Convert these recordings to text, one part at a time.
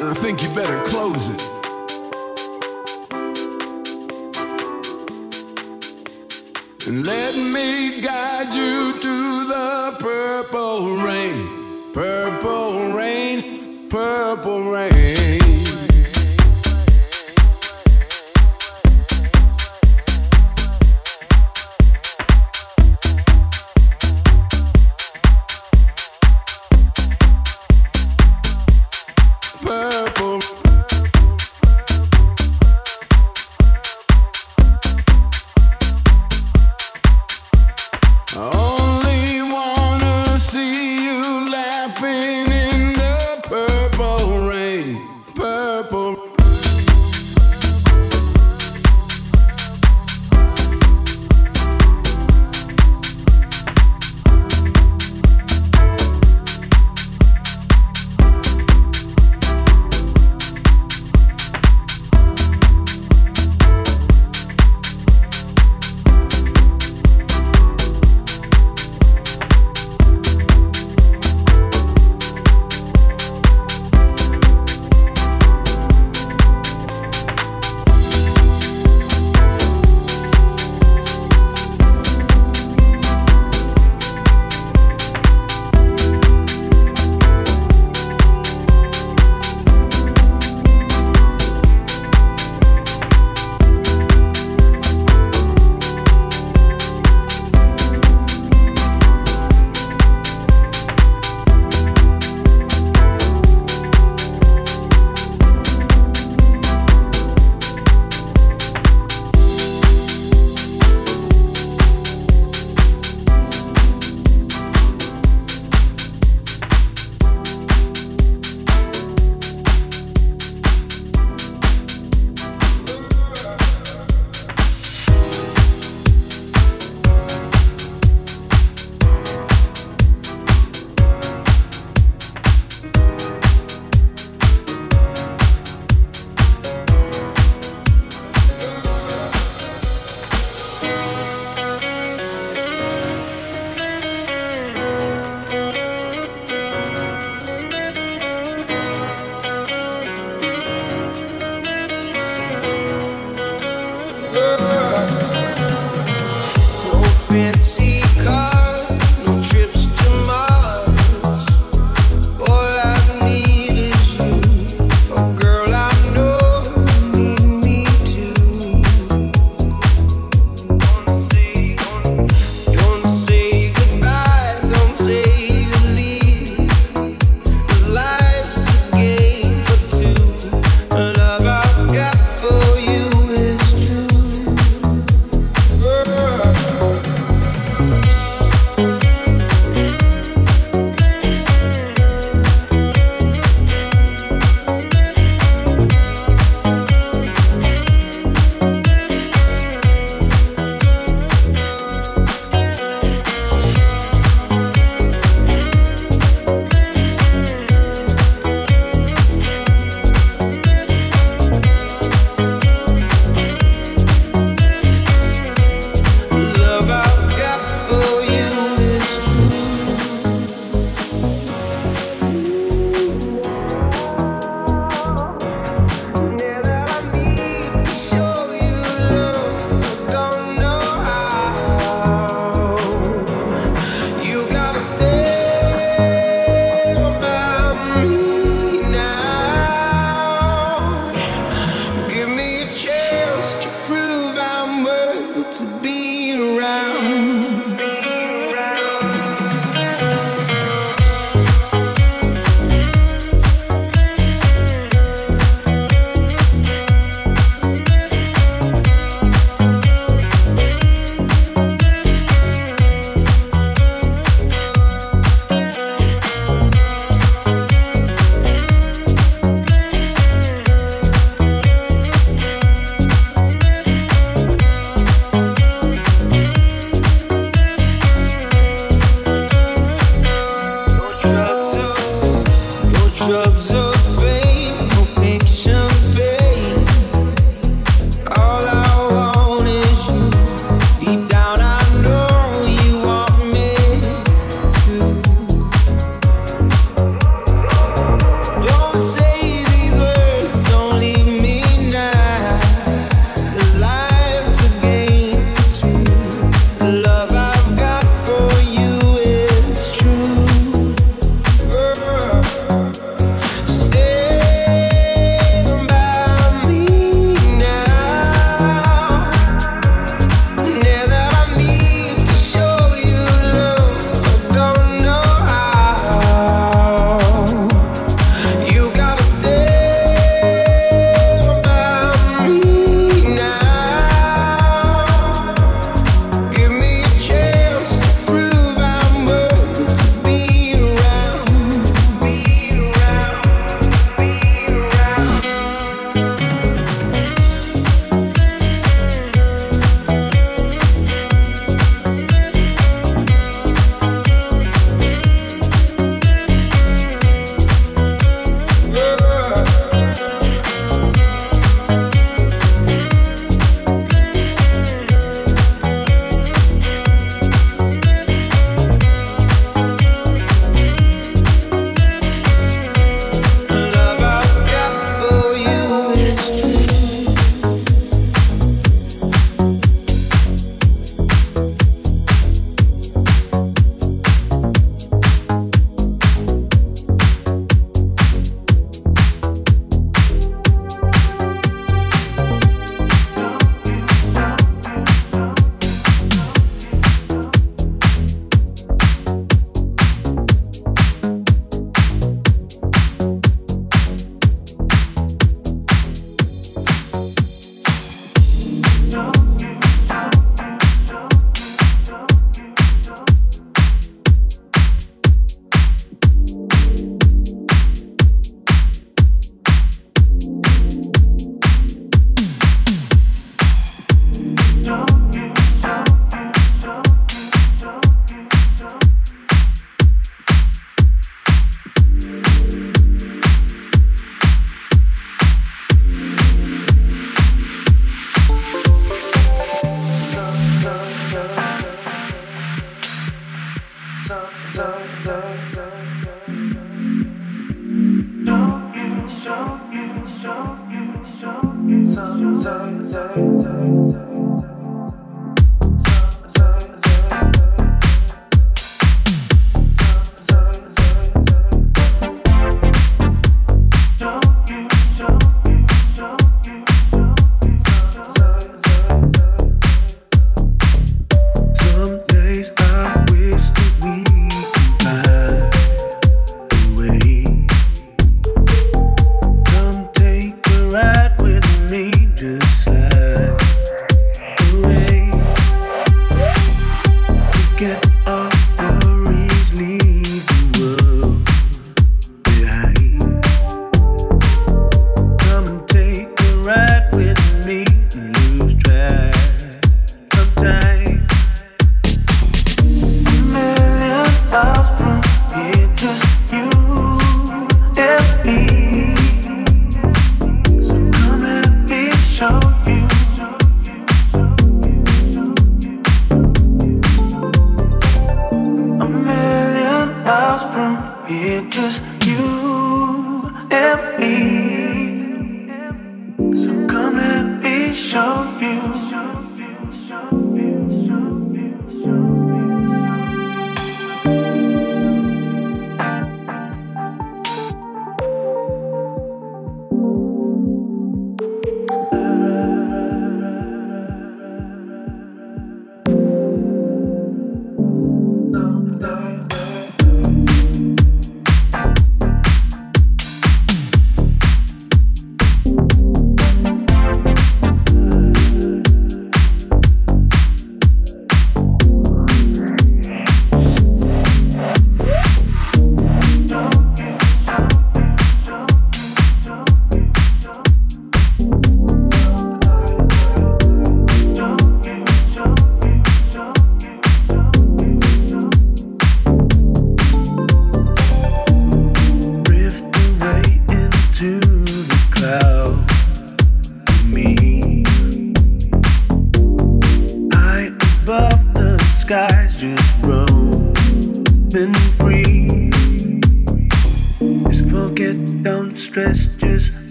And I think you better close it. And let me guide you to the purple rain, purple rain, purple rain.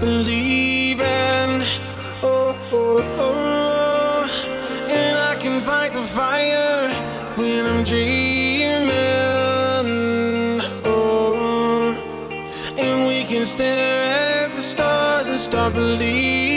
Believing. Oh, oh, oh. And I can fight the fire when I'm dreaming. Oh, and we can stare at the stars and start believing.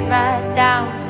head right down